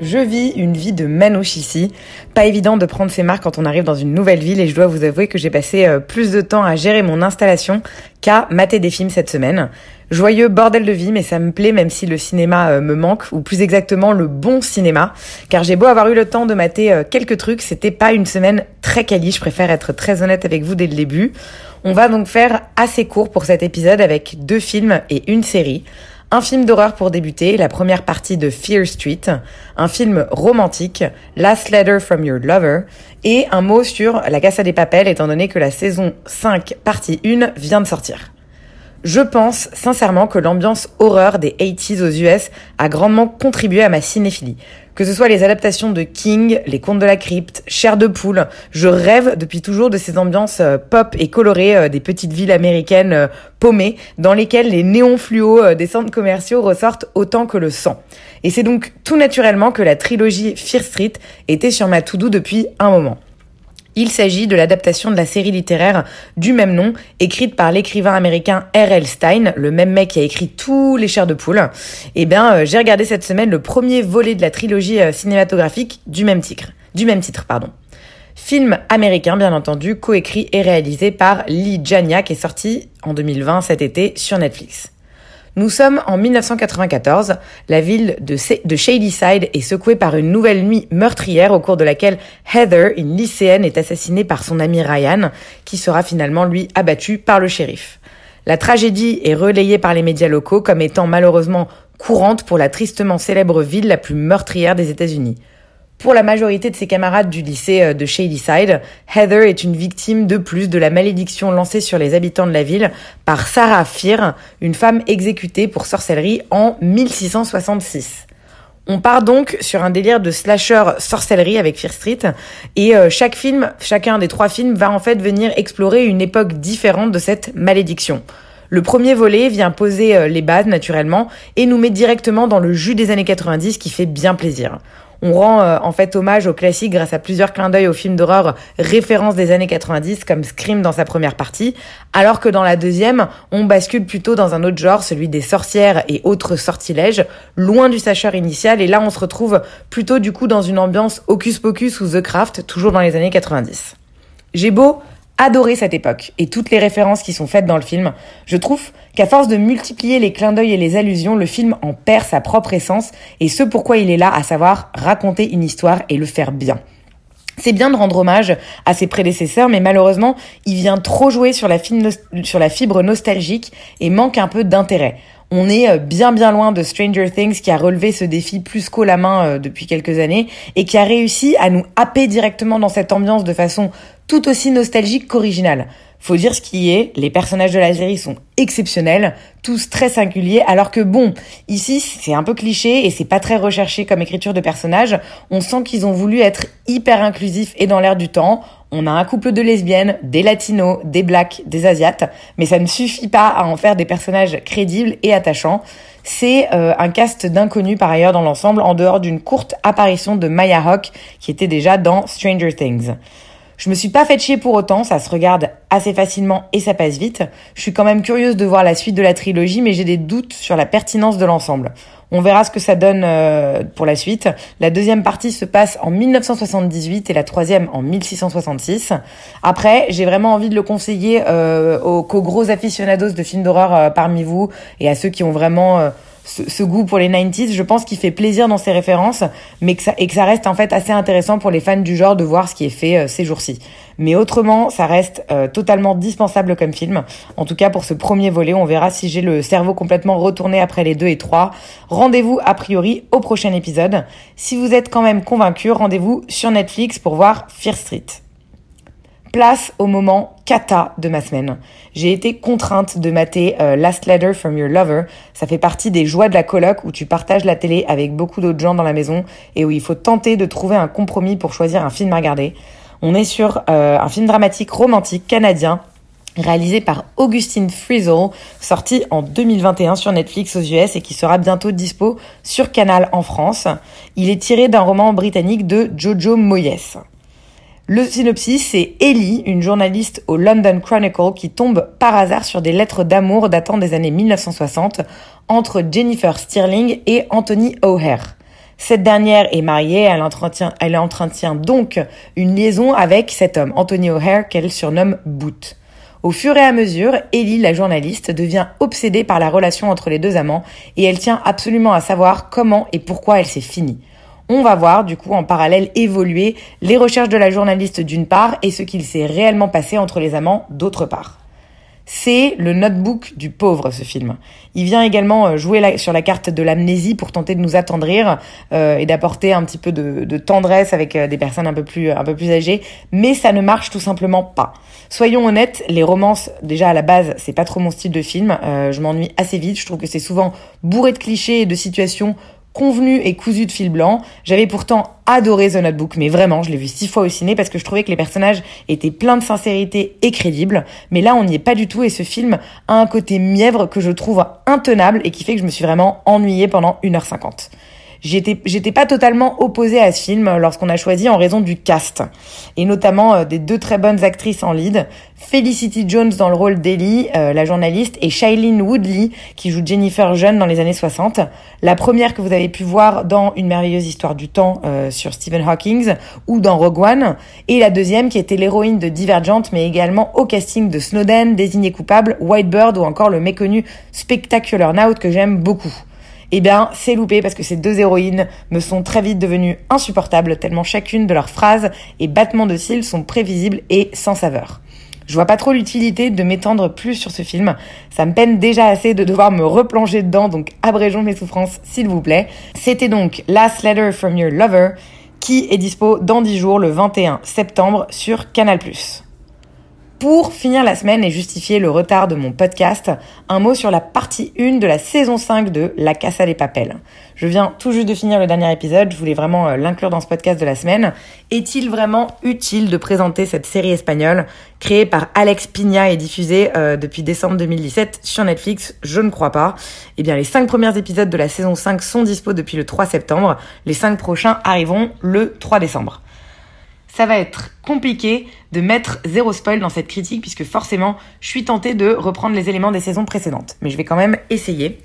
Je vis une vie de manouche ici. Pas évident de prendre ses marques quand on arrive dans une nouvelle ville et je dois vous avouer que j'ai passé euh, plus de temps à gérer mon installation qu'à mater des films cette semaine. Joyeux bordel de vie, mais ça me plaît même si le cinéma euh, me manque, ou plus exactement le bon cinéma, car j'ai beau avoir eu le temps de mater euh, quelques trucs, c'était pas une semaine très quali, je préfère être très honnête avec vous dès le début. On va donc faire assez court pour cet épisode avec deux films et une série. Un film d'horreur pour débuter, la première partie de Fear Street, un film romantique, Last Letter from Your Lover, et un mot sur La Casa des Papel étant donné que la saison 5 partie 1 vient de sortir. Je pense sincèrement que l'ambiance horreur des 80s aux US a grandement contribué à ma cinéphilie. Que ce soit les adaptations de King, les contes de la crypte, Chair de poule, je rêve depuis toujours de ces ambiances euh, pop et colorées euh, des petites villes américaines euh, paumées dans lesquelles les néons fluo des centres commerciaux ressortent autant que le sang. Et c'est donc tout naturellement que la trilogie Fear Street était sur ma to-do depuis un moment. Il s'agit de l'adaptation de la série littéraire du même nom, écrite par l'écrivain américain R.L. Stein, le même mec qui a écrit tous les chairs de poule. Eh bien, euh, j'ai regardé cette semaine le premier volet de la trilogie euh, cinématographique du même titre. Du même titre, pardon. Film américain, bien entendu, coécrit et réalisé par Lee Janiak et sorti en 2020 cet été sur Netflix. Nous sommes en 1994. La ville de, de Shadyside est secouée par une nouvelle nuit meurtrière au cours de laquelle Heather, une lycéenne, est assassinée par son ami Ryan, qui sera finalement lui abattu par le shérif. La tragédie est relayée par les médias locaux comme étant malheureusement courante pour la tristement célèbre ville la plus meurtrière des États-Unis. Pour la majorité de ses camarades du lycée euh, de Shadyside, Heather est une victime de plus de la malédiction lancée sur les habitants de la ville par Sarah Fear, une femme exécutée pour sorcellerie en 1666. On part donc sur un délire de slasher sorcellerie avec Fear Street et euh, chaque film, chacun des trois films va en fait venir explorer une époque différente de cette malédiction. Le premier volet vient poser euh, les bases naturellement et nous met directement dans le jus des années 90 qui fait bien plaisir. On rend euh, en fait hommage au classique grâce à plusieurs clins d'œil aux films d'horreur références des années 90 comme Scream dans sa première partie, alors que dans la deuxième, on bascule plutôt dans un autre genre, celui des sorcières et autres sortilèges, loin du slasher initial et là on se retrouve plutôt du coup dans une ambiance Hocus Pocus ou The Craft, toujours dans les années 90. J'ai beau adoré cette époque et toutes les références qui sont faites dans le film. Je trouve qu'à force de multiplier les clins d'œil et les allusions, le film en perd sa propre essence et ce pourquoi il est là, à savoir raconter une histoire et le faire bien. C'est bien de rendre hommage à ses prédécesseurs, mais malheureusement, il vient trop jouer sur la, sur la fibre nostalgique et manque un peu d'intérêt. On est euh, bien bien loin de Stranger Things qui a relevé ce défi plus qu'au la main euh, depuis quelques années et qui a réussi à nous happer directement dans cette ambiance de façon tout aussi nostalgique qu'originale. Faut dire ce qui est, les personnages de la série sont exceptionnels, tous très singuliers, alors que bon, ici c'est un peu cliché et c'est pas très recherché comme écriture de personnages. On sent qu'ils ont voulu être hyper inclusifs et dans l'air du temps. On a un couple de lesbiennes, des latinos, des blacks, des asiates, mais ça ne suffit pas à en faire des personnages crédibles et attachants. C'est euh, un cast d'inconnus par ailleurs dans l'ensemble, en dehors d'une courte apparition de Maya Hawke qui était déjà dans Stranger Things. Je me suis pas fait chier pour autant, ça se regarde assez facilement et ça passe vite. Je suis quand même curieuse de voir la suite de la trilogie, mais j'ai des doutes sur la pertinence de l'ensemble. On verra ce que ça donne euh, pour la suite. La deuxième partie se passe en 1978 et la troisième en 1666. Après, j'ai vraiment envie de le conseiller euh, aux, gros aficionados de films d'horreur euh, parmi vous et à ceux qui ont vraiment ce, ce, goût pour les 90s. Je pense qu'il fait plaisir dans ses références, mais que ça, et que ça reste en fait assez intéressant pour les fans du genre de voir ce qui est fait euh, ces jours-ci. Mais autrement, ça reste euh, totalement dispensable comme film. En tout cas, pour ce premier volet, on verra si j'ai le cerveau complètement retourné après les deux et trois. Rendez-vous a priori au prochain épisode. Si vous êtes quand même convaincu, rendez-vous sur Netflix pour voir Fear Street. Place au moment cata de ma semaine. J'ai été contrainte de mater euh, Last Letter from Your Lover. Ça fait partie des joies de la coloc où tu partages la télé avec beaucoup d'autres gens dans la maison et où il faut tenter de trouver un compromis pour choisir un film à regarder. On est sur euh, un film dramatique romantique canadien réalisé par Augustine Frizzle, sorti en 2021 sur Netflix aux US et qui sera bientôt dispo sur Canal en France. Il est tiré d'un roman britannique de Jojo Moyes. Le synopsis, c'est Ellie, une journaliste au London Chronicle qui tombe par hasard sur des lettres d'amour datant des années 1960 entre Jennifer Stirling et Anthony O'Hare. Cette dernière est mariée, elle entretient, donc une liaison avec cet homme, Anthony O'Hare, qu'elle surnomme Boot. Au fur et à mesure, Ellie, la journaliste, devient obsédée par la relation entre les deux amants et elle tient absolument à savoir comment et pourquoi elle s'est finie. On va voir du coup en parallèle évoluer les recherches de la journaliste d'une part et ce qu'il s'est réellement passé entre les amants d'autre part. C'est le notebook du pauvre, ce film. Il vient également euh, jouer sur la carte de l'amnésie pour tenter de nous attendrir euh, et d'apporter un petit peu de, tendresse avec euh, des personnes un peu plus un peu plus âgées, mais ça ne marche tout simplement pas. Soyons honnêtes, les romances déjà à la base, c'est pas trop mon style de film. je m'ennuie assez vite. Je trouve que c'est souvent bourré de clichés et de situations convenu et cousu de fil blanc. J'avais pourtant adoré The Notebook, mais vraiment, je l'ai vu six fois au ciné parce que je trouvais que les personnages étaient pleins de sincérité et crédibles. Mais là, on n'y est pas du tout et ce film a un côté mièvre que je trouve intenable et qui fait que je me suis vraiment ennuyée pendant 1h50 j'étais j'étais pas totalement opposée à ce film lorsqu'on a choisi en raison du cast. Et notamment euh, des deux très bonnes actrices en lead, Felicity Jones dans le rôle d'Ellie, euh, la journaliste, et Shailene Woodley qui joue Jennifer jeune dans les années 60. La première que vous avez pu voir dans Une merveilleuse histoire du temps euh, sur Stephen Hawking ou dans Rogue One, et la deuxième qui était l'héroïne de Divergent mais également au casting de Snowden, Désigné coupable, White Bird ou encore le méconnu Spectacular Now que j'aime beaucoup eh bien, c'est loupé parce que ces deux héroïnes me sont très vite devenues insupportables tellement chacune de leurs phrases et battements de cils sont prévisibles et sans saveur. Je vois pas trop l'utilité de m'étendre plus sur ce film. Ça me peine déjà assez de devoir me replonger dedans, donc abrégeons mes souffrances, s'il vous plaît. C'était donc Last Letter from Your Lover, qui est dispo dans 10 jours, le 21 septembre, sur Canal+. Pour finir la semaine et justifier le retard de mon podcast, un mot sur la partie 1 de la saison 5 de La Casa des Papels. Je viens tout juste de finir le dernier épisode, je voulais vraiment euh, l'inclure dans ce podcast de la semaine. Est-il vraiment utile de présenter cette série espagnole créée par Alex Pina et diffusée euh, depuis décembre 2017 sur Netflix? Je ne crois pas. Eh bien, les 5 premiers épisodes de la saison 5 sont dispo depuis le 3 septembre. Les 5 prochains arriveront le 3 décembre ça va être compliqué de mettre zéro spoil dans cette critique puisque forcément je suis tentée de reprendre les éléments des saisons précédentes. Mais je vais quand même essayer.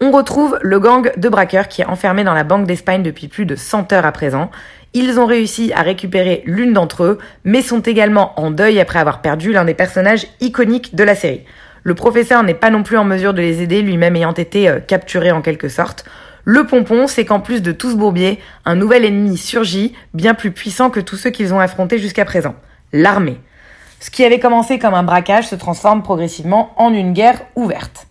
On retrouve le gang de braqueurs qui est enfermé dans la Banque d'Espagne depuis plus de 100 heures à présent. Ils ont réussi à récupérer l'une d'entre eux, mais sont également en deuil après avoir perdu l'un des personnages iconiques de la série. Le professeur n'est pas non plus en mesure de les aider, lui-même ayant été euh, capturé en quelque sorte. Le pompon, c'est qu'en plus de tout ce bourbier, un nouvel ennemi surgit, bien plus puissant que tous ceux qu'ils ont affrontés jusqu'à présent. L'armée. Ce qui avait commencé comme un braquage se transforme progressivement en une guerre ouverte.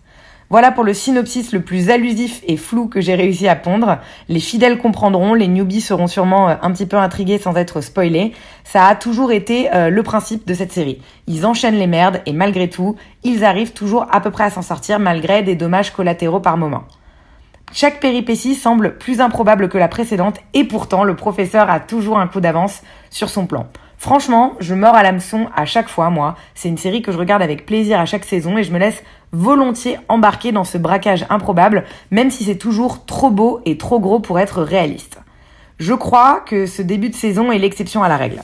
Voilà pour le synopsis le plus allusif et flou que j'ai réussi à pondre. Les fidèles comprendront, les newbies seront sûrement euh, un petit peu intrigués sans être spoilés. Ça a toujours été euh, le principe de cette série. Ils enchaînent les merdes et malgré tout, ils arrivent toujours à peu près à s'en sortir malgré des dommages collatéraux par moment. Chaque péripétie semble plus improbable que la précédente et pourtant le professeur a toujours un coup d'avance sur son plan. Franchement, je meurs à l'hameçon à chaque fois, moi. C'est une série que je regarde avec plaisir à chaque saison et je me laisse volontiers embarquer dans ce braquage improbable, même si c'est toujours trop beau et trop gros pour être réaliste. Je crois que ce début de saison est l'exception à la règle.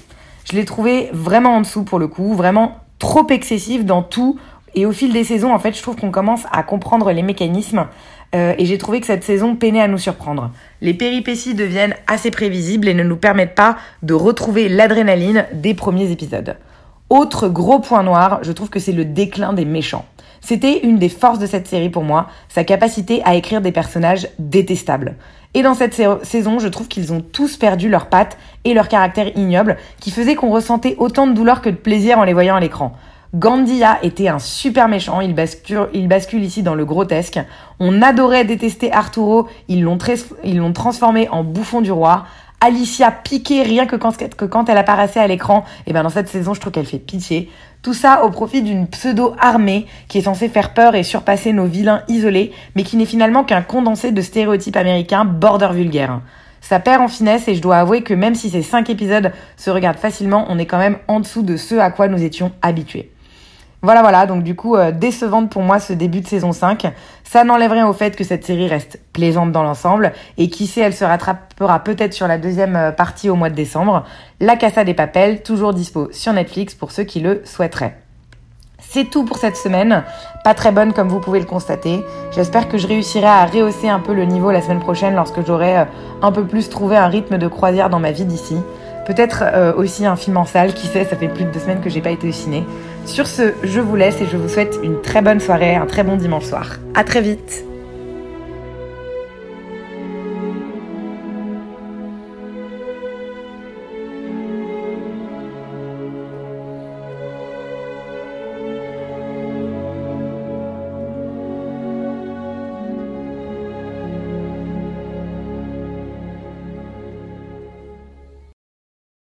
Je l'ai trouvé vraiment en dessous pour le coup, vraiment trop excessif dans tout. Et au fil des saisons, en fait, je trouve qu'on commence à comprendre les mécanismes. Euh, et j'ai trouvé que cette saison peinait à nous surprendre. Les péripéties deviennent assez prévisibles et ne nous permettent pas de retrouver l'adrénaline des premiers épisodes. Autre gros point noir, je trouve que c'est le déclin des méchants. C'était une des forces de cette série pour moi, sa capacité à écrire des personnages détestables. Et dans cette saison, je trouve qu'ils ont tous perdu leurs pattes et leur caractère ignoble, qui faisait qu'on ressentait autant de douleur que de plaisir en les voyant à l'écran. Gandia était un super méchant, il bascule, ici dans le grotesque. On adorait détester Arturo, ils l'ont, transformé en bouffon du roi. Alicia piquée rien que quand, elle apparaissait à l'écran. Et ben dans cette saison, je trouve qu'elle fait pitié. Tout ça au profit d'une pseudo-armée qui est censée faire peur et surpasser nos vilains isolés, mais qui n'est finalement qu'un condensé de stéréotypes américains border vulgaires. Ça perd en finesse et je dois avouer que même si ces cinq épisodes se regardent facilement, on est quand même en dessous de ce à quoi nous étions habitués. Voilà, voilà, donc du coup, euh, décevante pour moi ce début de saison 5. Ça n'enlève rien au fait que cette série reste plaisante dans l'ensemble, et qui sait, elle se rattrapera peut-être sur la deuxième euh, partie au mois de décembre. La Casa des Papels, toujours dispo sur Netflix pour ceux qui le souhaiteraient. C'est tout pour cette semaine, pas très bonne comme vous pouvez le constater. J'espère que je réussirai à rehausser un peu le niveau la semaine prochaine lorsque j'aurai euh, un peu plus trouvé un rythme de croisière dans ma vie d'ici. Peut-être aussi un film en salle, qui sait, ça fait plus de deux semaines que j'ai pas été au ciné. Sur ce, je vous laisse et je vous souhaite une très bonne soirée, un très bon dimanche soir. À très vite